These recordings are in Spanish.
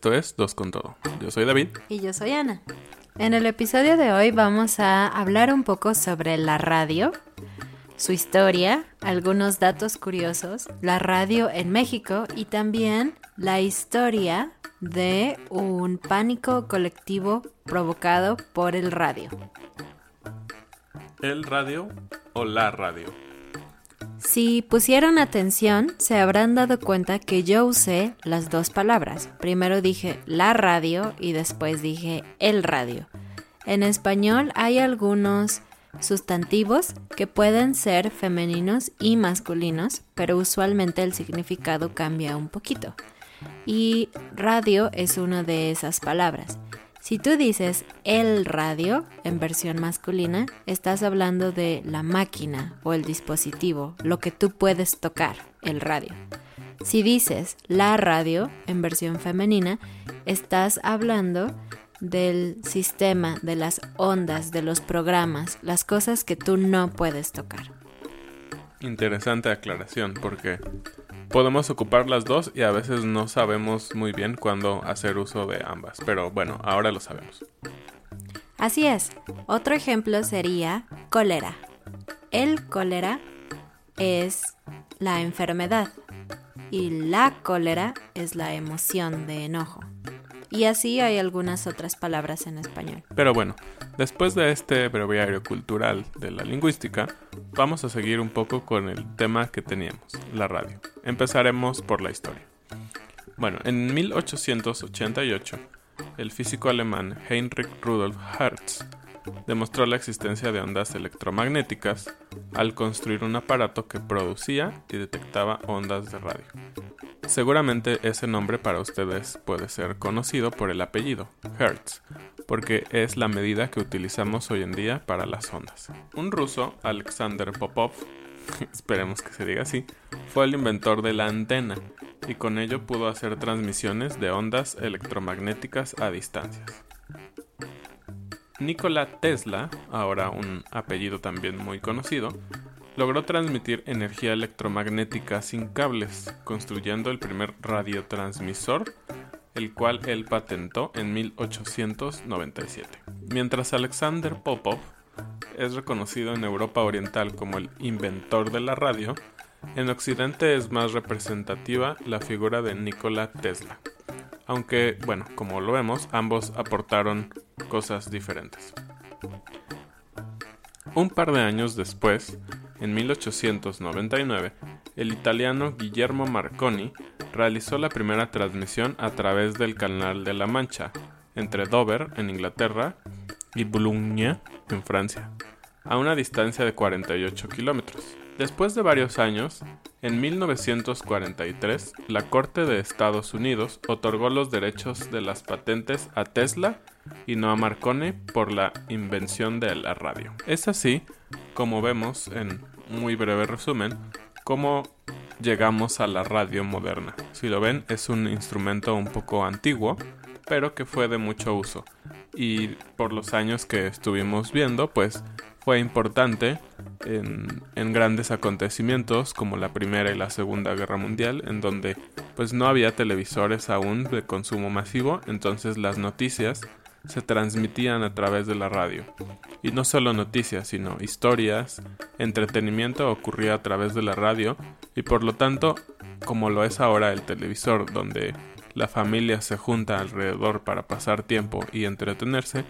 Esto es Dos con Todo. Yo soy David. Y yo soy Ana. En el episodio de hoy vamos a hablar un poco sobre la radio, su historia, algunos datos curiosos, la radio en México y también la historia de un pánico colectivo provocado por el radio. ¿El radio o la radio? Si pusieron atención, se habrán dado cuenta que yo usé las dos palabras. Primero dije la radio y después dije el radio. En español hay algunos sustantivos que pueden ser femeninos y masculinos, pero usualmente el significado cambia un poquito. Y radio es una de esas palabras. Si tú dices el radio en versión masculina, estás hablando de la máquina o el dispositivo, lo que tú puedes tocar, el radio. Si dices la radio en versión femenina, estás hablando del sistema, de las ondas, de los programas, las cosas que tú no puedes tocar. Interesante aclaración porque podemos ocupar las dos y a veces no sabemos muy bien cuándo hacer uso de ambas, pero bueno, ahora lo sabemos. Así es. Otro ejemplo sería cólera. El cólera es la enfermedad y la cólera es la emoción de enojo. Y así hay algunas otras palabras en español. Pero bueno, después de este breviario cultural de la lingüística, vamos a seguir un poco con el tema que teníamos, la radio. Empezaremos por la historia. Bueno, en 1888, el físico alemán Heinrich Rudolf Hertz demostró la existencia de ondas electromagnéticas al construir un aparato que producía y detectaba ondas de radio. Seguramente ese nombre para ustedes puede ser conocido por el apellido, Hertz, porque es la medida que utilizamos hoy en día para las ondas. Un ruso, Alexander Popov, esperemos que se diga así, fue el inventor de la antena y con ello pudo hacer transmisiones de ondas electromagnéticas a distancias. Nikola Tesla, ahora un apellido también muy conocido, logró transmitir energía electromagnética sin cables, construyendo el primer radiotransmisor, el cual él patentó en 1897. Mientras Alexander Popov es reconocido en Europa Oriental como el inventor de la radio, en Occidente es más representativa la figura de Nikola Tesla. Aunque, bueno, como lo vemos, ambos aportaron cosas diferentes. Un par de años después, en 1899, el italiano Guillermo Marconi realizó la primera transmisión a través del Canal de la Mancha, entre Dover, en Inglaterra, y Boulogne, en Francia, a una distancia de 48 kilómetros. Después de varios años, en 1943, la Corte de Estados Unidos otorgó los derechos de las patentes a Tesla y no a Marconi por la invención de la radio. Es así como vemos, en muy breve resumen, cómo llegamos a la radio moderna. Si lo ven, es un instrumento un poco antiguo, pero que fue de mucho uso. Y por los años que estuvimos viendo, pues fue importante en, grandes acontecimientos como la Primera y la Segunda Guerra Mundial, en donde pues no había televisores aún de consumo masivo, entonces las noticias se transmitían a través de la radio. Y no solo noticias, sino historias, entretenimiento ocurría a través de la radio y por lo tanto, como lo es ahora el televisor, donde la familia se junta alrededor para pasar tiempo y entretenerse,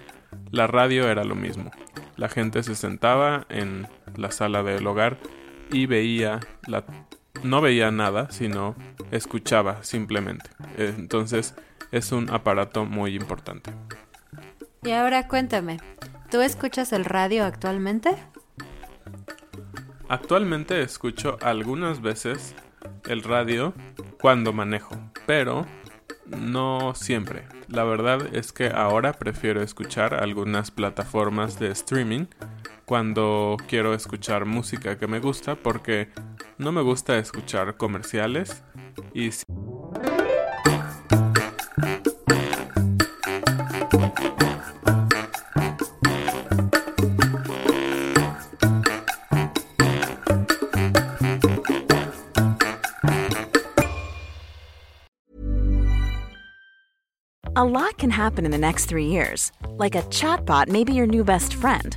la radio era lo mismo. La gente se sentaba en la sala del hogar y veía la no veía nada, sino escuchaba simplemente. Entonces es un aparato muy importante. Y ahora cuéntame, ¿tú escuchas el radio actualmente? Actualmente escucho algunas veces el radio cuando manejo, pero no siempre. La verdad es que ahora prefiero escuchar algunas plataformas de streaming cuando quiero escuchar música que me gusta porque no me gusta escuchar comerciales y A lot can happen in the next three years. Like a chatbot may be your new best friend.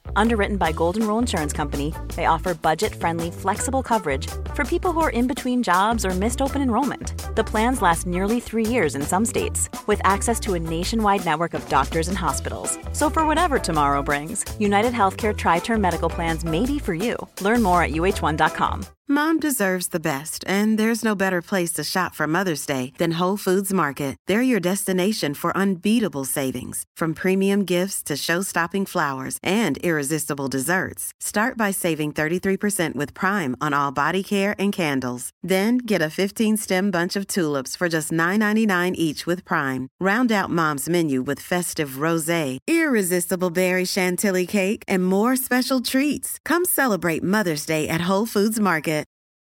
Underwritten by Golden Rule Insurance Company, they offer budget friendly, flexible coverage for people who are in between jobs or missed open enrollment. The plans last nearly three years in some states, with access to a nationwide network of doctors and hospitals. So, for whatever tomorrow brings, United Healthcare Tri Term Medical Plans may be for you. Learn more at uh1.com. Mom deserves the best, and there's no better place to shop for Mother's Day than Whole Foods Market. They're your destination for unbeatable savings, from premium gifts to show-stopping flowers and irresistible desserts. Start by saving 33% with Prime on all body care and candles. Then get a 15-stem bunch of tulips for just $9.99 each with Prime. Round out Mom's menu with festive rosé, irresistible berry chantilly cake, and more special treats. Come celebrate Mother's Day at Whole Foods Market.